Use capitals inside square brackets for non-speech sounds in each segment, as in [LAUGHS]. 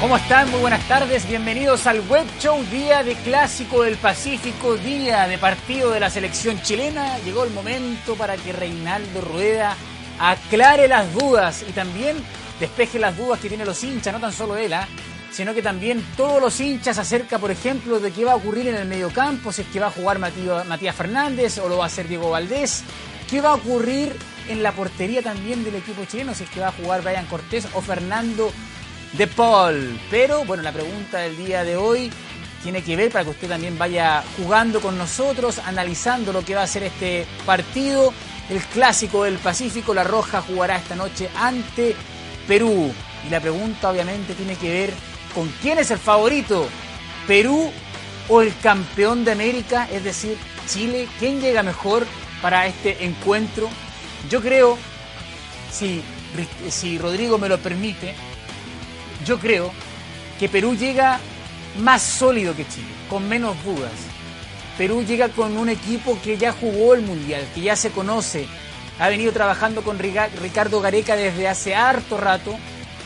¿Cómo están? Muy buenas tardes. Bienvenidos al Web Show, día de Clásico del Pacífico, día de partido de la selección chilena. Llegó el momento para que Reinaldo Rueda aclare las dudas y también despeje las dudas que tienen los hinchas, no tan solo él, ¿ah? sino que también todos los hinchas acerca, por ejemplo, de qué va a ocurrir en el mediocampo, si es que va a jugar Matías Fernández o lo va a hacer Diego Valdés, qué va a ocurrir en la portería también del equipo chileno, si es que va a jugar Brian Cortés o Fernando de Paul. Pero bueno, la pregunta del día de hoy tiene que ver para que usted también vaya jugando con nosotros, analizando lo que va a ser este partido. El clásico del Pacífico, La Roja jugará esta noche ante Perú. Y la pregunta obviamente tiene que ver con quién es el favorito, Perú o el campeón de América, es decir, Chile. ¿Quién llega mejor para este encuentro? Yo creo, si, si Rodrigo me lo permite, yo creo que Perú llega más sólido que Chile, con menos dudas. Perú llega con un equipo que ya jugó el Mundial, que ya se conoce, ha venido trabajando con Ricardo Gareca desde hace harto rato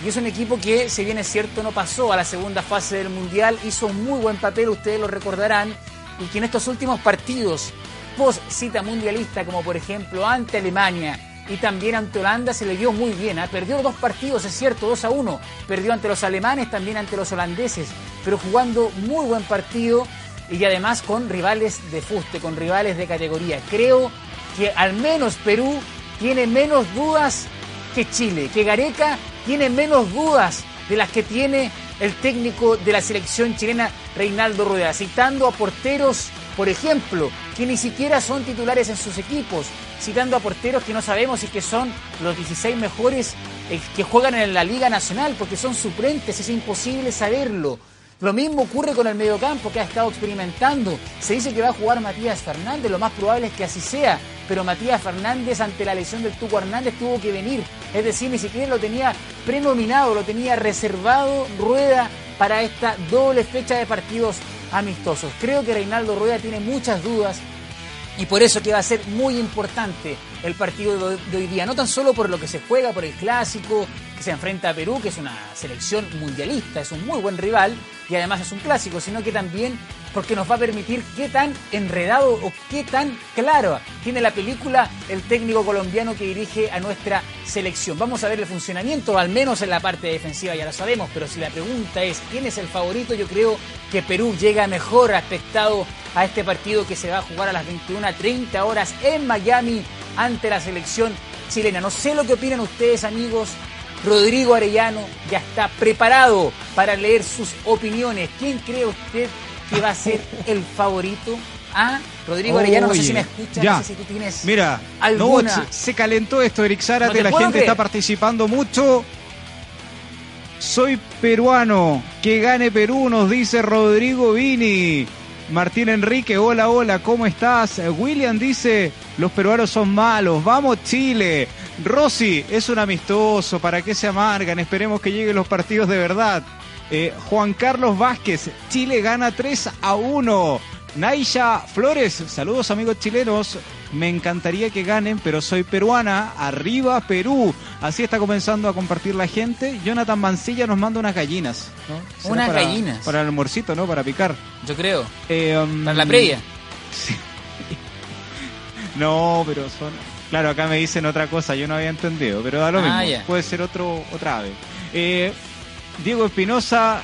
y es un equipo que, si bien es cierto, no pasó a la segunda fase del Mundial, hizo un muy buen papel, ustedes lo recordarán, y que en estos últimos partidos post cita mundialista, como por ejemplo ante Alemania, y también ante Holanda se le dio muy bien. ¿eh? Perdió dos partidos, es cierto, 2 a 1. Perdió ante los alemanes, también ante los holandeses, pero jugando muy buen partido y además con rivales de fuste, con rivales de categoría. Creo que al menos Perú tiene menos dudas que Chile, que Gareca tiene menos dudas de las que tiene el técnico de la selección chilena Reinaldo Rueda, citando a porteros, por ejemplo, que ni siquiera son titulares en sus equipos, citando a porteros que no sabemos y que son los 16 mejores eh, que juegan en la Liga Nacional, porque son suplentes, es imposible saberlo. Lo mismo ocurre con el mediocampo que ha estado experimentando. Se dice que va a jugar Matías Fernández, lo más probable es que así sea, pero Matías Fernández ante la lesión del Tuco Hernández tuvo que venir. Es decir, ni siquiera lo tenía prenominado, lo tenía reservado Rueda para esta doble fecha de partidos amistosos. Creo que Reinaldo Rueda tiene muchas dudas y por eso que va a ser muy importante el partido de hoy día, no tan solo por lo que se juega, por el clásico, que se enfrenta a Perú, que es una selección mundialista, es un muy buen rival y además es un clásico, sino que también porque nos va a permitir qué tan enredado o qué tan claro tiene la película el técnico colombiano que dirige a nuestra selección. Vamos a ver el funcionamiento, al menos en la parte defensiva ya lo sabemos, pero si la pregunta es quién es el favorito, yo creo que Perú llega mejor aspectado a este partido que se va a jugar a las 21.30 horas en Miami ante la selección chilena. No sé lo que opinan ustedes amigos, Rodrigo Arellano ya está preparado para leer sus opiniones. ¿Quién cree usted que va a ser el favorito? Ah, Rodrigo Arellano, no sé si me escucha, ya. no sé si tú tienes Mira, alguna... no, se, calentó esto, Eric Zárate, No la gente creer. está participando mucho. Soy peruano, que gane Perú, nos dice Rodrigo Vini. Martín Enrique, hola, hola, ¿cómo estás? William dice, los peruanos son malos, vamos Chile. Rosy, es un amistoso, ¿para qué se amargan? Esperemos que lleguen los partidos de verdad. Eh, Juan Carlos Vázquez, Chile gana 3 a 1. Naisha Flores, saludos amigos chilenos. Me encantaría que ganen, pero soy peruana. Arriba Perú. Así está comenzando a compartir la gente. Jonathan Mancilla nos manda unas gallinas. Unas para- gallinas. Para el almuercito, ¿no? Para picar. Yo creo, Eh, um, para la previa. sí. No, pero son. Claro, acá me dicen otra cosa, yo no había entendido, pero da lo Ah, mismo. Puede ser otro, otra ave. Eh, Diego Espinosa,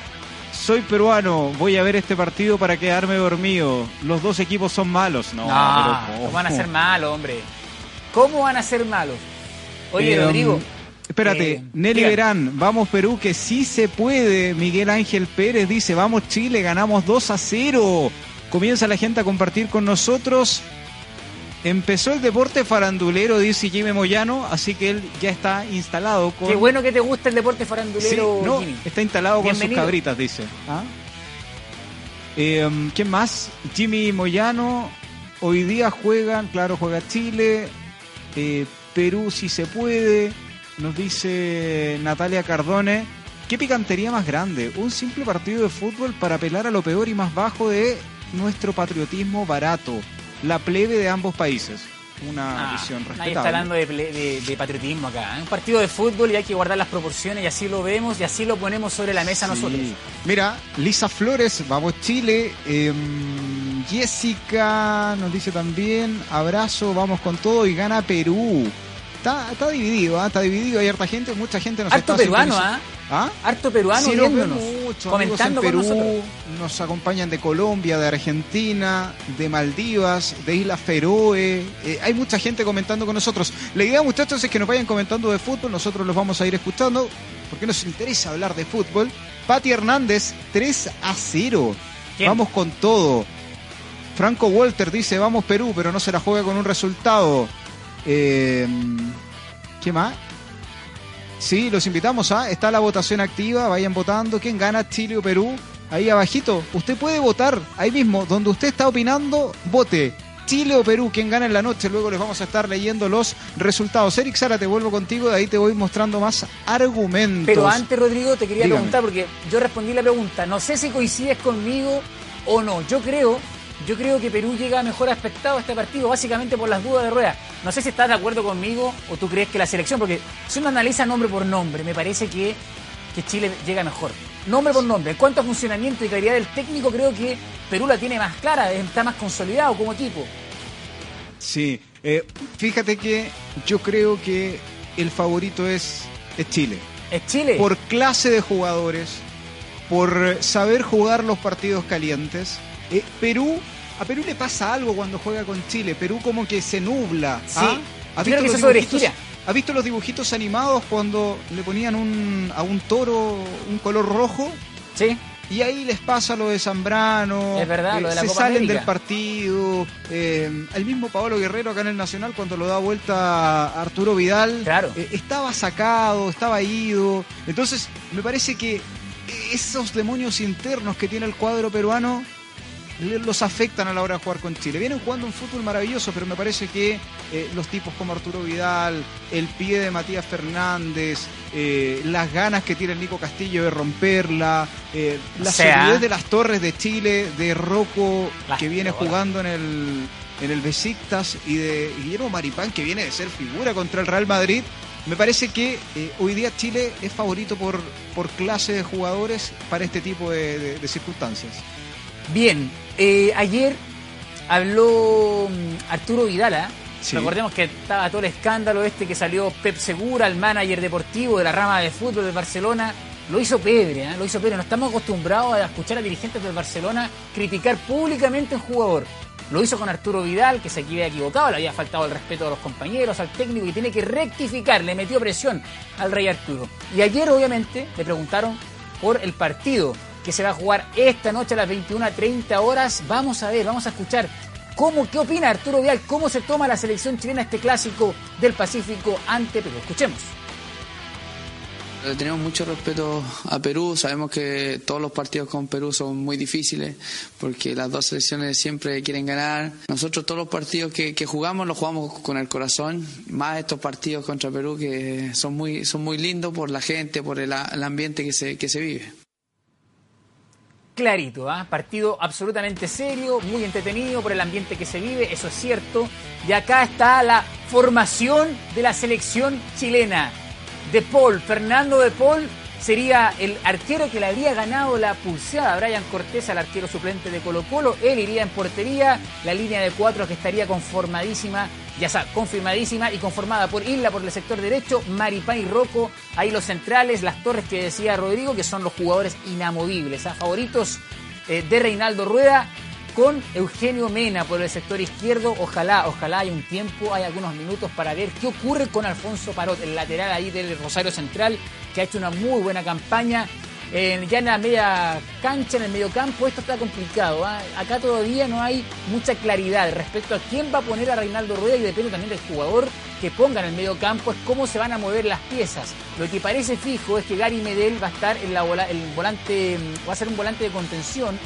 soy peruano, voy a ver este partido para quedarme dormido. Los dos equipos son malos. No, No, pero ¿cómo van a ser malos, hombre? ¿Cómo van a ser malos? Oye, Eh, Rodrigo. um, Espérate, eh, Nelly. Verán, vamos Perú, que sí se puede. Miguel Ángel Pérez dice, vamos Chile, ganamos 2 a 0. Comienza la gente a compartir con nosotros. Empezó el deporte farandulero, dice Jimmy Moyano, así que él ya está instalado con... Qué bueno que te gusta el deporte farandulero, Sí, no, Jimmy. está instalado con sus cabritas, dice. ¿Ah? Eh, ¿Quién más? Jimmy Moyano. Hoy día juegan, claro, juega Chile. eh, Perú si se puede. Nos dice Natalia Cardone. ¿Qué picantería más grande? Un simple partido de fútbol para apelar a lo peor y más bajo de nuestro patriotismo barato. La plebe de ambos países. Una Ah, visión nadie respetable. está hablando de, de- de patriotismo acá. ¿eh? Un partido de fútbol y hay que guardar las proporciones y así lo vemos y así lo ponemos sobre la mesa Sí. nosotros. Mira, Lisa Flores, vamos Chile. Em, Jessica nos dice también, abrazo, vamos con todo y gana Perú. Está, está dividido, ¿ah? está dividido, hay harta gente, mucha gente nos Harto está peruano. ¿ah? ¿Ah? Harto peruano Sí, nos viéndonos, mucho, comentando con en Perú, nosotros. nos acompañan de Colombia, de Argentina, de Maldivas, de Islas Feroe. Eh, hay mucha gente comentando con nosotros. La idea, muchachos, es que nos vayan comentando de fútbol. Nosotros los vamos a ir escuchando porque nos interesa hablar de fútbol. Pati Hernández, 3 a 0. ¿Quién? Vamos con todo. Franco Walter dice, vamos Perú, pero no se la juega con un resultado. Eh, ¿Qué más? Sí, los invitamos a. Está la votación activa, vayan votando. ¿Quién gana, Chile o Perú? Ahí abajito. Usted puede votar ahí mismo, donde usted está opinando, vote. Chile o Perú, quién gana en la noche. Luego les vamos a estar leyendo los resultados. Eric Sara, te vuelvo contigo, de ahí te voy mostrando más argumentos. Pero antes, Rodrigo, te quería Dígame. preguntar, porque yo respondí la pregunta. No sé si coincides conmigo o no. Yo creo, yo creo que Perú llega mejor aspectado a este partido, básicamente por las dudas de rueda. No sé si estás de acuerdo conmigo o tú crees que la selección, porque si uno analiza nombre por nombre, me parece que, que Chile llega mejor. Nombre por nombre. En cuanto a funcionamiento y calidad del técnico, creo que Perú la tiene más clara, está más consolidado como equipo. Sí, eh, fíjate que yo creo que el favorito es, es Chile. Es Chile. por clase de jugadores, por saber jugar los partidos calientes. Eh, Perú, a Perú le pasa algo cuando juega con Chile. Perú como que se nubla. Sí. ¿ah? ¿Ha que los dibujitos-. ¿Ha visto los dibujitos animados cuando le ponían un, a un toro un color rojo? Sí. Y ahí les pasa lo de Zambrano, Es verdad, lo de la se Copa salen América. del partido. eh, el mismo Pablo Guerrero acá en el Nacional cuando lo da vuelta a Arturo Vidal, Claro. eh, estaba sacado, estaba ido. Entonces, me parece que esos demonios internos que tiene el cuadro peruano los afectan a la hora de jugar con Chile. Vienen jugando un fútbol maravilloso, pero me parece que eh, los tipos como Arturo Vidal, el pie de Matías Fernández, eh, las ganas que tiene el Nico Castillo de romperla, eh, la O sea- solidez de las torres de Chile, de Rocco que viene jugando en el, en el Besiktas y de Guillermo Maripán que viene de ser figura contra el Real Madrid. Me parece que eh, hoy día Chile es favorito por, por clase de jugadores para este tipo de- de- de circunstancias. Bien, eh, ayer habló mm, Arturo Vidala. Sí. Recordemos que estaba todo el escándalo este que salió Pep Segura, el manager deportivo de la rama de fútbol de Barcelona. Lo hizo Pedre, ¿eh? lo hizo Pedre. No estamos acostumbrados a escuchar a dirigentes del Barcelona criticar públicamente a un jugador. Lo hizo con Arturo Vidal, que se había equivocado, le había faltado el respeto a los compañeros, al técnico, y tiene que rectificar, le metió presión al Rey Arturo. Y ayer, obviamente, le preguntaron por el partido que se va a jugar esta noche a las 21.30 horas. Vamos a ver, vamos a escuchar cómo, qué opina Arturo Vidal, cómo se toma la selección chilena este clásico del Pacífico ante Perú. Escuchemos. Tenemos mucho respeto a Perú, sabemos que todos los partidos con Perú son muy difíciles porque las dos selecciones siempre quieren ganar. Nosotros todos los partidos que, que jugamos los jugamos con el corazón, más estos partidos contra Perú que son muy, son muy lindos por la gente, por el, el ambiente que se, que se vive. Clarito, ¿ah? partido absolutamente serio, muy entretenido por el ambiente que se vive, eso es cierto. Y acá está la formación de la selección chilena. De Paul, Fernando De Paul sería el arquero que le habría ganado la pulseada Brian Cortés, al arquero suplente de Colo Colo. Él iría en portería, la línea de cuatro que estaría conformadísima, ya está, confirmadísima y conformada por Isla por el sector derecho, Maripán y Rocco, ahí los centrales, las torres que decía Rodrigo, que son los jugadores inamovibles, ¿ah? favoritos eh, de Reinaldo Rueda con Eugenio Mena por el sector izquierdo. Ojalá, ojalá hay un tiempo, hay algunos minutos para ver qué ocurre con Alfonso Parot, el lateral ahí del Rosario Central, que ha hecho una muy buena campaña. Ya en la media cancha, en el medio campo, esto está complicado. ¿ah? Acá todavía no hay mucha claridad respecto a quién va a poner a Reinaldo Rueda y depende también del jugador que ponga en el medio campo, es cómo se van a mover las piezas. Lo que parece fijo es que Gary Medel va a estar en la el volante, va a ser un volante de contención,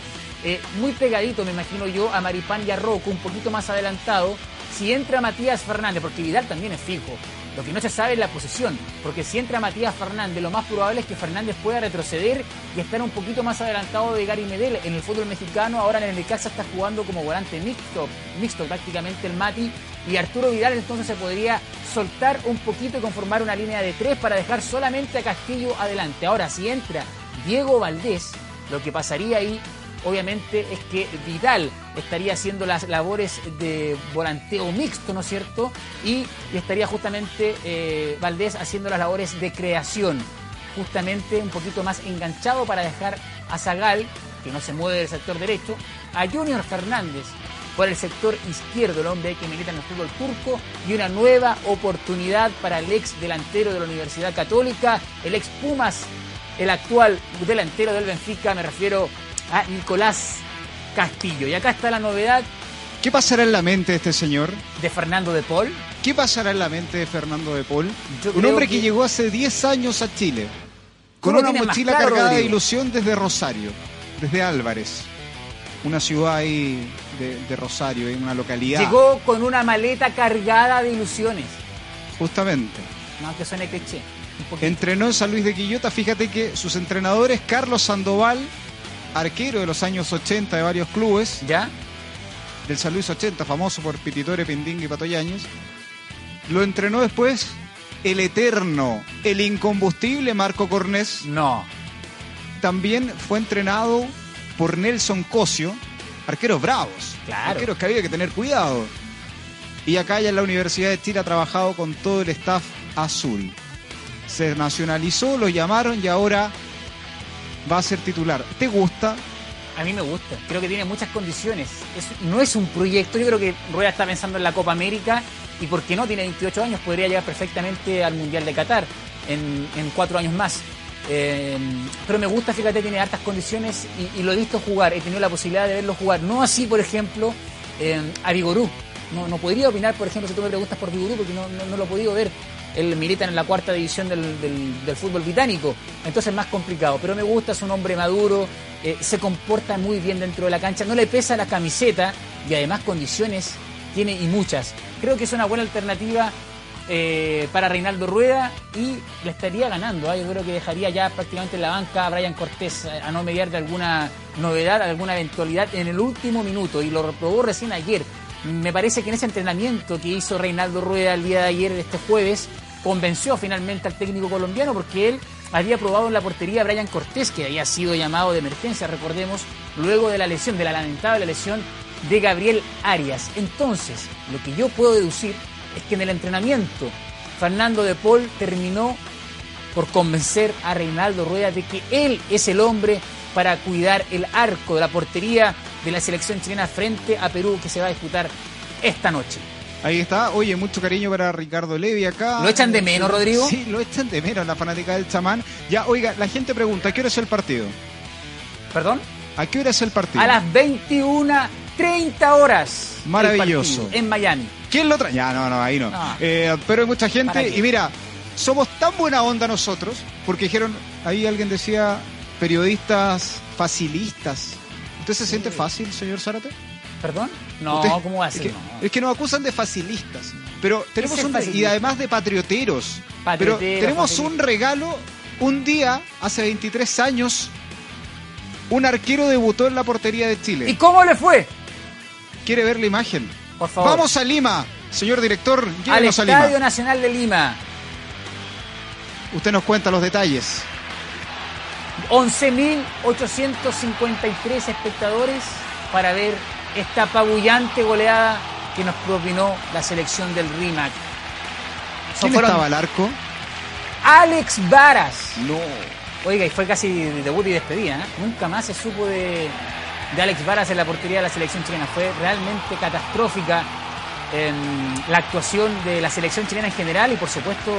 eh, muy pegadito, me imagino yo, a Maripán y a Rocco, un poquito más adelantado. Si entra Matías Fernández, porque Vidal también es fijo, lo que no se sabe es la posición, porque si entra Matías Fernández, lo más probable es que Fernández pueda retroceder y estar un poquito más adelantado de Gary Medel. En el fútbol mexicano, ahora en el Necaxa está jugando como volante mixto, mixto prácticamente el Mati, y Arturo Vidal entonces se podría soltar un poquito y conformar una línea de tres para dejar solamente a Castillo adelante. Ahora, si entra Diego Valdés, lo que pasaría ahí obviamente es que Vidal estaría haciendo las labores de volanteo mixto, ¿no es cierto? Y, estaría justamente eh, Valdés haciendo las labores de creación, justamente un poquito más enganchado para dejar a Zagal, que no se mueve del sector derecho, a Junior Fernández por el sector izquierdo, el hombre que milita en el fútbol turco, y una nueva oportunidad para el ex delantero de la Universidad Católica, el ex Pumas, el actual delantero del Benfica, me refiero a Nicolás Castillo. Y acá está la novedad. ¿Qué pasará en la mente de este señor? De Fernando de Paul. ¿Qué pasará en la mente de Fernando de Paul? Un hombre que... llegó hace 10 años a Chile. Con una mochila cargada de ilusión desde Rosario, desde Álvarez. Una ciudad ahí de, Rosario, en una localidad. Llegó con una maleta cargada de ilusiones. Justamente. No, que suene cliché. Entrenó en San Luis de Quillota. Fíjate que sus entrenadores, Carlos Sandoval arquero de los años 80 de varios clubes. ¿Ya? Del San Luis 80, famoso por Pititore, Pindín y Patoyaños. Lo entrenó después el eterno, el incombustible Marco Cornés. No. También fue entrenado por Nelson Cosio, arqueros bravos. Claro. Arqueros que había que tener cuidado. Y acá ya en la Universidad de Chile ha trabajado con todo el staff azul. Se nacionalizó, lo llamaron y ahora va a ser titular. ¿Te gusta? A mí me gusta, creo que tiene muchas condiciones. no es un proyecto, yo creo que Rueda está pensando en la Copa América y porque no, tiene 28 años, podría llegar perfectamente al Mundial de Qatar en, cuatro años más. Eh, pero me gusta, fíjate, tiene hartas condiciones y, lo he visto jugar, he tenido la posibilidad de verlo jugar. No así, por ejemplo, eh, a Vigorú. No, no podría opinar, por ejemplo, si tú me preguntas por Vigorú, porque no, no lo he podido ver él milita en la cuarta división del, fútbol británico, entonces es más complicado. Pero me gusta, es un hombre maduro, eh, se comporta muy bien dentro de la cancha, no le pesa la camiseta y además condiciones tiene y muchas. Creo que es una buena alternativa eh, para Reinaldo Rueda y le estaría ganando. ¿eh? Yo creo que dejaría ya prácticamente en la banca a Brian Cortés a no mediar de alguna novedad, alguna eventualidad en el último minuto y lo reprobó recién ayer. Me parece que en ese entrenamiento que hizo Reinaldo Rueda el día de ayer, este jueves, convenció finalmente al técnico colombiano porque él había probado en la portería a Brian Cortés, que había sido llamado de emergencia, recordemos, luego de la lesión, de la lamentable lesión de Gabriel Arias. Entonces, lo que yo puedo deducir es que en el entrenamiento Fernando de Paul terminó por convencer a Reinaldo Rueda de que él es el hombre para cuidar el arco de la portería de la selección chilena frente a Perú que se va a disputar esta noche. Ahí está. Oye, mucho cariño para Ricardo Levi acá. ¿Lo echan de menos, Rodrigo? Sí, lo echan de menos la fanática del chamán. Ya, oiga, la gente pregunta, ¿a qué hora es el partido? ¿Perdón? ¿A qué hora es el partido? A las 21.30 horas. Maravilloso. en Miami. ¿Quién lo trae? Ya, no, no, ahí no. Eh, pero hay mucha gente y mira, somos tan buena onda nosotros, porque dijeron, ahí alguien decía, periodistas facilistas. ¿Usted se siente fácil, señor Zárate? ¿Perdón? No, ¿cómo va a ser? Es que, nos acusan de facilistas. Pero tenemos un. Y además de patrioteros. pero tenemos un regalo. Un día, hace 23 años, un arquero debutó en la portería de Chile. ¿Y cómo le fue? ¿Quiere ver la imagen? Por favor. Vamos a Lima, señor director. Al Estadio Nacional de Lima. Usted nos cuenta los detalles. 11.853 espectadores para ver esta apabullante goleada que nos propinó la selección del RIMAC. ¿Quién estaba al arco? Alex Varas. No. Oiga, y fue casi debut y despedida. ¿eh? Nunca más se supo de, de Alex Varas en la portería de la selección chilena. Fue realmente catastrófica la actuación de la selección chilena en general y por supuesto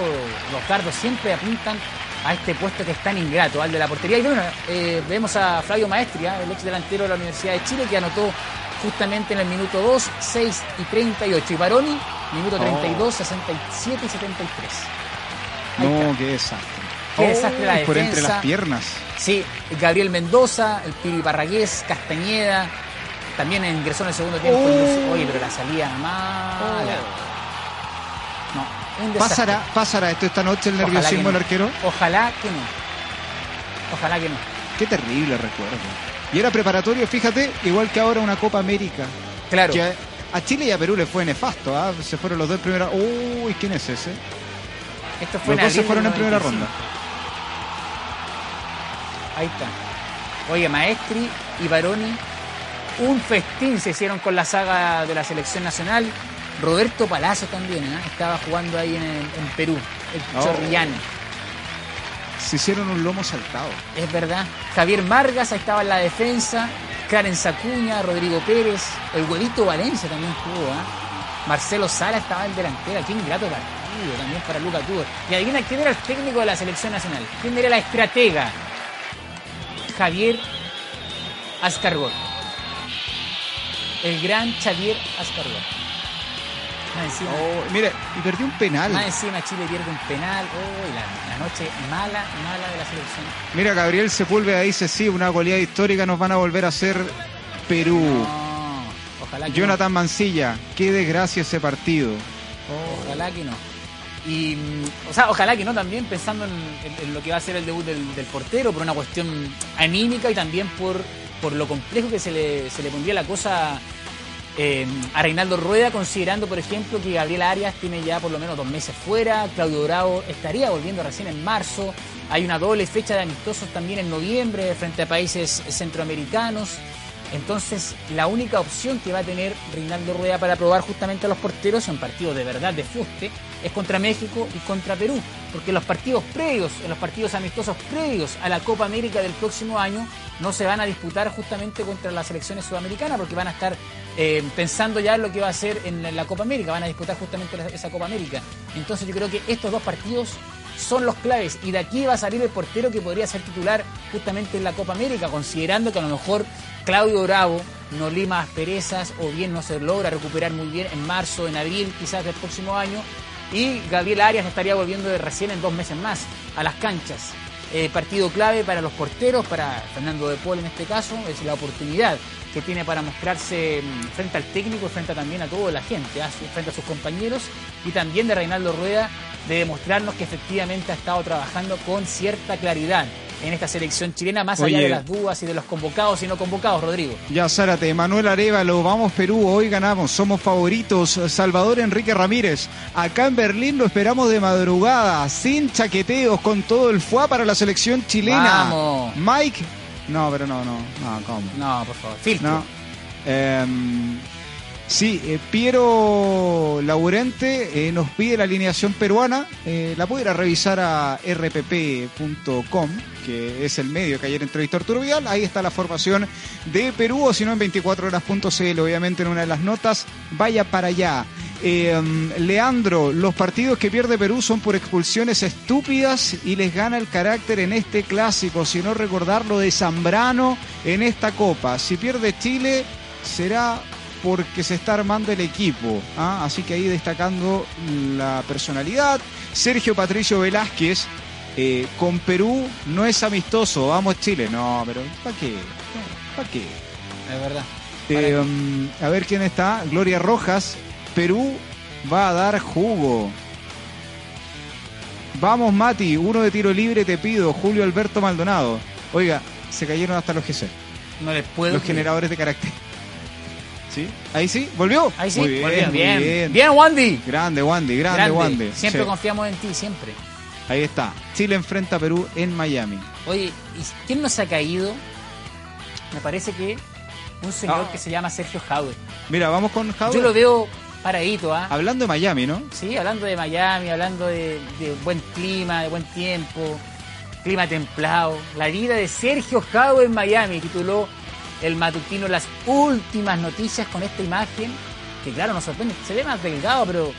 los cardos siempre apuntan a este puesto que es tan ingrato, al de la portería. Y bueno, eh, vemos a Flavio Maestria, el ex delantero de la Universidad de Chile, que anotó justamente en el minuto 2, 6 y 38. Y Baroni, minuto 32, 67 y 73. Ahí No, está. qué desastre. Qué desastre la Ay, Por entre defensa. las piernas. Sí, Gabriel Mendoza, el Piri Parragués, Castañeda, también ingresó en el segundo tiempo. Oh. Oye, pero la salida mala. No, un. ¿Pasará, ¿Pasará esto esta noche el nerviosismo no. del arquero? Ojalá que no. Ojalá que no. Qué terrible recuerdo. Y era preparatorio, fíjate, igual que ahora una Copa América. Claro. Que a, Chile y a Perú le fue nefasto. ¿ah? Se fueron los dos en primera. Uy, ¿quién es ese? Esto fue Los dos se fueron en primera 95. ronda. Ahí está. Oye, Maestri y Baroni, un festín se hicieron con la saga de la selección nacional. Roberto Palazzo también, ¿eh? estaba jugando ahí en, en Perú, el Oh. chorrillano. Se hicieron un lomo saltado. Es verdad. Javier Margas, ahí estaba en la defensa. Clarence Acuña, Rodrigo Pérez, el huevito Valencia también jugó, ¿ah? Marcelo Sala estaba en delantera. Qué ingrato partido también para Luca Tudor. Y adivina quién era el técnico de la selección nacional. ¿Quién era la estratega? Javier Ascargor. El gran Xavier Ascargor. Más encima, Oh, mira, y perdió un penal. más encima Chile pierde un penal. Oh, y la, la noche mala, mala de la selección. Mira, Gabriel Sepúlveda dice, sí, una goleada histórica nos van a volver a hacer Perú. No, ojalá que Jonathan Mancilla, qué desgracia ese partido. no. Ojalá que no. Y, mm, o sea, ojalá que no también, pensando en, en- en lo que va a ser el debut del, del portero, por una cuestión anímica y también por, por lo complejo que se le, se le pondría la cosa eh, a Reinaldo Rueda, considerando, por ejemplo, que Gabriel Arias tiene ya por lo menos dos meses fuera, Claudio Bravo estaría volviendo recién en marzo, hay una doble fecha de amistosos también en noviembre frente a países centroamericanos. Entonces, la única opción que va a tener Reinaldo Rueda para probar justamente a los porteros en partidos de verdad de fuste es contra México y contra Perú, porque los partidos previos, en los partidos amistosos previos a la Copa América del próximo año, no se van a disputar justamente contra las selecciones sudamericanas, porque van a estar eh, pensando ya en lo que va a ser en la Copa América, van a disputar justamente esa Copa América. Entonces, yo creo que estos dos partidos son los claves y de aquí va a salir el portero que podría ser titular justamente en la Copa América, considerando que a lo mejor Claudio Bravo no lima asperezas o bien no se logra recuperar muy bien en marzo, en abril quizás del próximo año y Gabriel Arias estaría volviendo de recién en dos meses más a las canchas. Eh, partido clave para los porteros, para Fernando de Paul en este caso, es la oportunidad que tiene para mostrarse mm, frente al técnico frente también a toda la gente, frente a sus compañeros y también de Reinaldo Rueda de demostrarnos que efectivamente ha estado trabajando con cierta claridad en esta selección chilena, más allá de las dudas y de los convocados y no convocados, Rodrigo. Ya, Zárate, Manuel Arevalo, vamos Perú, hoy ganamos, somos favoritos. Salvador Enrique Ramírez, acá en Berlín lo esperamos de madrugada, sin chaqueteos, con todo el fuá para la selección chilena. Vamos. Mike, no, pero no, no, no, ¿cómo? No, por favor, filtro. No. Em, sí, eh, Piero Laurente eh, nos pide la alineación peruana. Eh, la puede ir a revisar a rpp.com, que es el medio que ayer entrevistó Arturo Vidal. Ahí está la formación de Perú, o si no en 24horas.cl, obviamente en una de las notas. Vaya para allá. Leandro, los partidos que pierde Perú son por expulsiones estúpidas y les gana el carácter en este clásico, si no recordar lo de Zambrano en esta copa. Si pierde Chile, será porque se está armando el equipo. ¿ah? Así que ahí destacando la personalidad. Sergio Patricio Velázquez, eh, con Perú no es amistoso, vamos Chile. No, pero ¿para qué? ¿Para qué? Es verdad. Eh, um, a ver quién está. Gloria Rojas. Perú va a dar jugo. Vamos, Mati. Uno de tiro libre te pido. Julio Alberto Maldonado. Oiga, se cayeron hasta los GC. No les puedo. Los generadores de carácter. ¿Sí? Ahí sí, volvió. Ahí sí, Muy bien, muy bien. bien. Wandy. Grande, Wandy, grande, Grande. Wandy. Siempre Sí. confiamos en ti, siempre. Ahí está. Chile enfrenta a Perú en Miami. Oye, ¿y quién nos ha caído? Me parece que un señor Ah. que se llama Sergio Jaude. Mira, vamos con Jaude. Yo lo veo paradito, ¿ah? Hablando de Miami, ¿no? Sí, hablando de Miami, hablando de, de buen clima, de buen tiempo, clima templado. La vida de Sergio Jaude en Miami, tituló el matutino Las últimas noticias con esta imagen, que claro, nos sorprende. Se ve más delgado, pero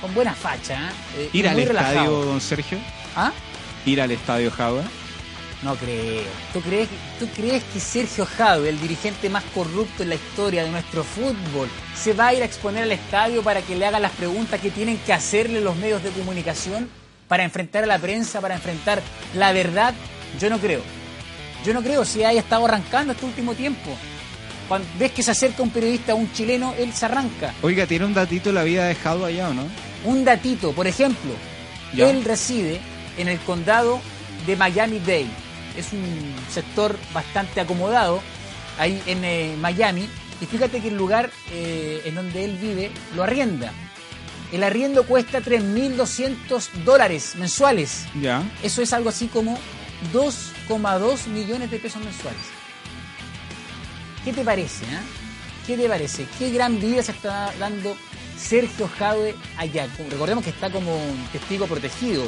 con buena facha. ¿ah? Eh, Ir al muy estadio, relajado. don Sergio. ¿Ah? ir al estadio Jadwe? No creo. ¿Tú crees, ¿Tú crees que Sergio Jadwe, el dirigente más corrupto en la historia de nuestro fútbol, se va a ir a exponer al estadio para que le hagan las preguntas que tienen que hacerle los medios de comunicación? ¿Para enfrentar a la prensa? ¿Para enfrentar la verdad? Yo no creo. Yo no creo si haya estado arrancando este último tiempo. Cuando ves que se acerca un periodista, un chileno, él se arranca. Oiga, ¿tiene un datito la vida dejado allá o no? Un datito, por ejemplo, Ya. él reside en el condado de Miami-Dade. Es un sector bastante acomodado ahí en eh, Miami. Y fíjate que el lugar eh, en donde él vive lo arrienda. El arriendo cuesta 3.200 dólares mensuales. Ya. Eso es algo así como 2,2 millones de pesos mensuales. ¿Qué te parece? ah? ¿Qué te parece? ¿Qué gran vida se está dando Sergio Jadwe allá? Recordemos que está como un testigo protegido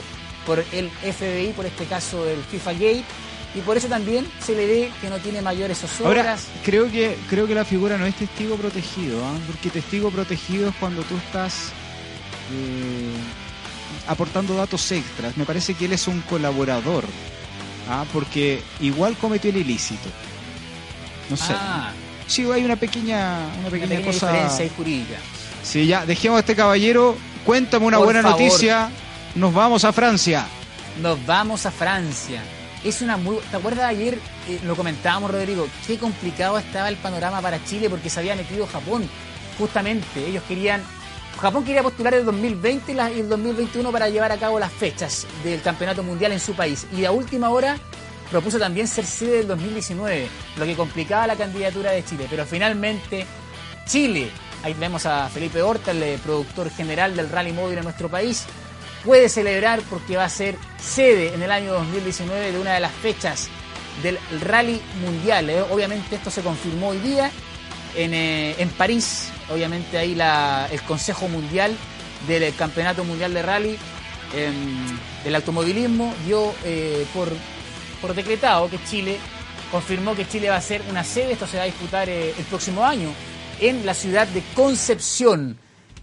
por el FBI, por este caso del FIFA Gate, y por eso también se le ve que no tiene mayores Ahora, zozobras. creo que, creo que la figura no es testigo protegido, ¿ah? porque testigo protegido es cuando tú estás eh, aportando datos extras. Me parece que él es un colaborador, ¿ah? porque igual cometió el ilícito. No sé. Ah, Sí, hay una pequeña, una una pequeña, cosa. diferencia jurídica. Sí, ya, dejemos a este caballero. Cuéntame una Por buena favor. noticia. Nos vamos a Francia. Nos vamos a Francia. Es una muy. ¿Te acuerdas ayer? eh, lo comentábamos, Rodrigo. Qué complicado estaba el panorama para Chile porque se había metido Japón. Justamente, ellos querían. Japón quería postular el 2020 y el 2021 para llevar a cabo las fechas del campeonato mundial en su país. Y a última hora propuso también ser sede del 2019, lo que complicaba la candidatura de Chile. Pero finalmente, Chile, ahí vemos a Felipe Horta, el eh, productor general del rally móvil en nuestro país, puede celebrar porque va a ser sede en el año 2019 de una de las fechas del rally mundial. ¿eh? Obviamente esto se confirmó hoy día en, eh, en París. Obviamente ahí el Consejo Mundial del Campeonato Mundial de Rally em, del Automovilismo dio eh, por, por decretado que Chile confirmó que Chile va a ser una sede. Esto se va a disputar eh, el próximo año en la ciudad de Concepción.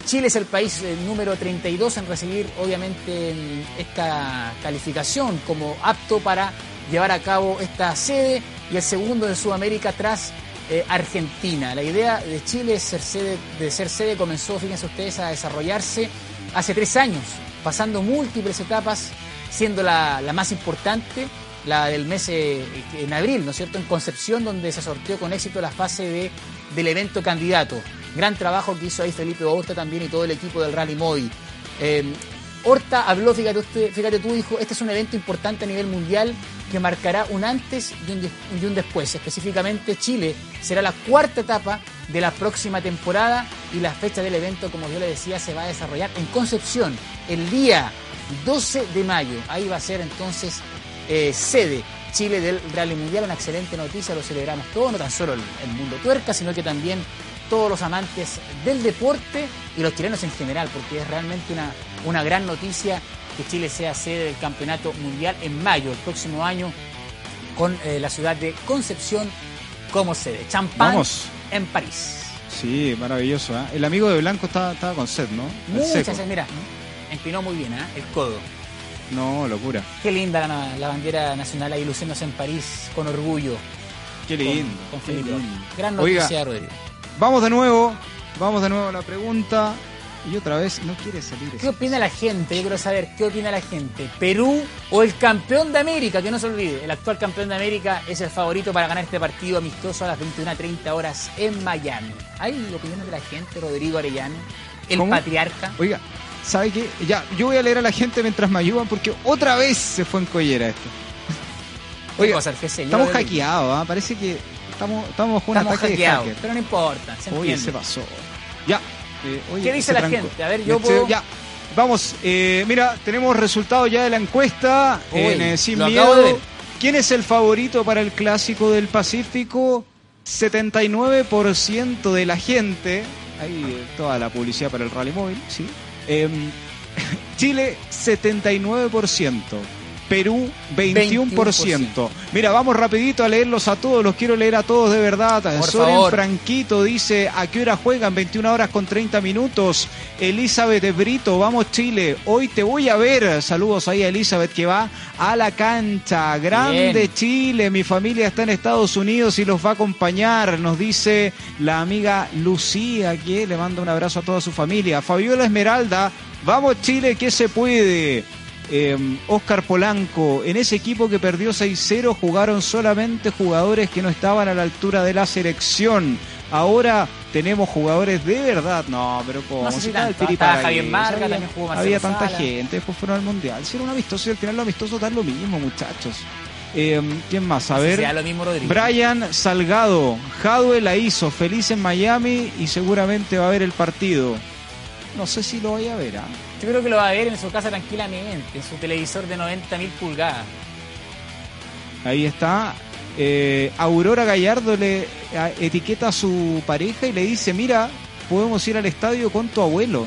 Chile es el país eh, número 32 en recibir, obviamente, em, esta calificación como apto para llevar a cabo esta sede y el segundo de Sudamérica tras eh, Argentina. La idea de Chile ser sede, de ser sede comenzó, fíjense ustedes, a desarrollarse hace tres años, pasando múltiples etapas, siendo la, la más importante la del mes eh, en abril, ¿no es cierto?, en Concepción, donde se sorteó con éxito la fase de, del evento candidato. Gran trabajo que hizo ahí Felipe Horta también y todo el equipo del Rally Móvil. Eh, Horta habló, fíjate, usted, fíjate tú, dijo, este es un evento importante a nivel mundial que marcará un antes y un, y después. Específicamente Chile será la cuarta etapa de la próxima temporada y la fecha del evento, como yo le decía, se va a desarrollar en Concepción el día 12 de mayo. Ahí va a ser entonces eh, sede Chile del Rally Mundial. Una excelente noticia, lo celebramos todos, no tan solo el, el mundo tuerca, sino que también todos los amantes del deporte y los chilenos en general, porque es realmente una, una gran noticia que Chile sea sede del Campeonato Mundial en mayo, el próximo año, con eh, la ciudad de Concepción como sede. Champán Vamos. en París. Sí, maravilloso. ¿ah? El amigo de Blanco estaba, estaba con sed, ¿no? Muchas, seco. mira, empinó muy bien, ¿ah? el codo. No, locura. Qué linda la, la bandera nacional ahí luciéndose en París con orgullo. Qué con- lindo. Con, qué lindo. Gran noticia, Rodrigo. Vamos de nuevo. Vamos de nuevo a la pregunta. Y otra vez, no quiere salir. ¿Qué opina la gente? Yo quiero saber, ¿qué opina la gente? ¿Perú o el campeón de América? Que no se olvide, el actual campeón de América es el favorito para ganar este partido amistoso a las 21.30 horas en Miami. ¿Hay opiniones de la gente, Rodrigo Arellano? El ¿Cómo? patriarca. Oiga, ¿sabe qué? Ya, yo voy a leer a la gente mientras me ayudan porque otra vez se fue en collera esto. ¿Qué Oiga, cosa, GC? Yo estamos hackeados, ¿ah? Parece que estamos, estamos un Estamos ataque hackeados, de hacker. pero no importa, se Oye, se pasó. Ya. eh, oye, ¿Qué dice la trancó. gente? A ver, yo puedo- Ya. Vamos, eh, mira, tenemos resultados ya de la encuesta Uy, en eh, Sin Miedo. ¿Quién es el favorito para el Clásico del Pacífico? 79% de la gente, ahí eh, toda la publicidad para el rally móvil, sí. Em, [LAUGHS] Chile, 79%. Perú 21%. Mira, vamos rapidito a leerlos a todos, los quiero leer a todos de verdad. Por Soren favor. Franquito dice, ¿a qué hora juegan? 21 horas con 30 minutos. Elizabeth de Brito, vamos Chile, hoy te voy a ver. Saludos ahí a Elizabeth que va a la cancha. Grande Bien. Chile, mi familia está en Estados Unidos y los va a acompañar, nos dice la amiga Lucía, que le manda un abrazo a toda su familia. Fabiola Esmeralda, vamos Chile, que se puede. Eh, Oscar Polanco, en ese equipo que perdió 6-0 jugaron solamente jugadores que no estaban a la altura de la selección. Ahora tenemos jugadores de verdad. No, pero ¿cómo? No sé si tanto. Javier Marga, había- jugó Había tanta Sala. gente, después fueron al Mundial. Si era un amistoso y al final lo amistoso da lo mismo, muchachos. Eh, ¿Quién más? A ver. lo mismo. Brian Salgado, Jadwe la hizo, feliz en Miami y seguramente va a ver el partido. No sé si lo voy a ver, ¿ah? Yo creo que lo va a ver en su casa tranquilamente, en su televisor de 90.000 pulgadas. Ahí está. Eh, Aurora Gallardo le etiqueta a su pareja y le dice, mira, podemos ir al estadio con tu abuelo.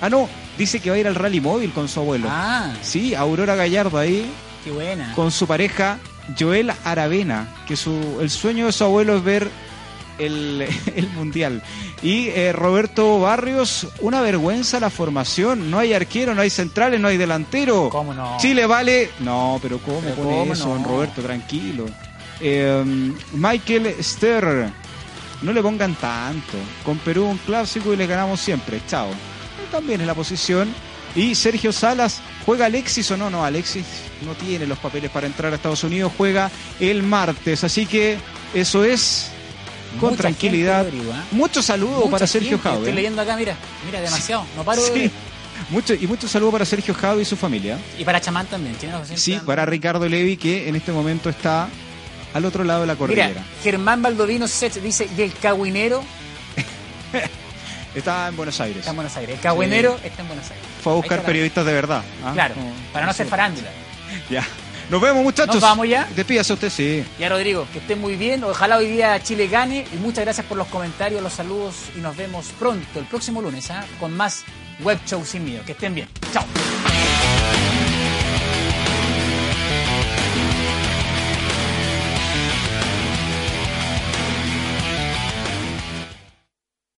Ah, no, dice que va a ir al rally móvil con su abuelo. Ah, Sí, Aurora Gallardo ahí qué buena. con su pareja Joel Aravena, que su, el sueño de su abuelo es ver el, [LAUGHS] el mundial. Y eh, Roberto Barrios, una vergüenza la formación, no hay arquero, no hay centrales, no hay delantero. ¿Cómo no? Chile vale. No, pero ¿cómo Pero pone cómo eso, no. Roberto? Tranquilo. Eh, Michael Ster, no le pongan tanto. Con Perú un clásico y le ganamos siempre. Chao. También es la posición. Y Sergio Salas, ¿juega Alexis o no? No, Alexis no tiene los papeles para entrar a Estados Unidos. Juega el martes. Así que eso es con Mucha tranquilidad. Rodrigo, ¿ah? Mucho saludo Mucha para Sergio. Jaude. Estoy leyendo acá, mira, mira, demasiado. No paro de Sí. Mucho, y mucho saludo para Sergio Jaude y su familia. Y para Chamán también, tiene. Sí, para Ricardo Levi, que en este momento está al otro lado de la cordillera. Mira, Germán Baldovino Sech dice, y el cagüinero [LAUGHS] Está en Buenos Aires. está en Buenos Aires. El cagüinero está en Buenos Aires. Fue a buscar periodistas de verdad. ¿ah? Claro, para no ser farándula. Ya. Nos vemos, muchachos. ¿Nos vamos ya? Despídase usted, sí. Ya Rodrigo, que estén muy bien. Ojalá hoy día Chile gane. Y muchas gracias por los comentarios, los saludos. Y nos vemos pronto, el próximo lunes, ¿ah? con más Web Show sin miedo. Que estén bien. Chao.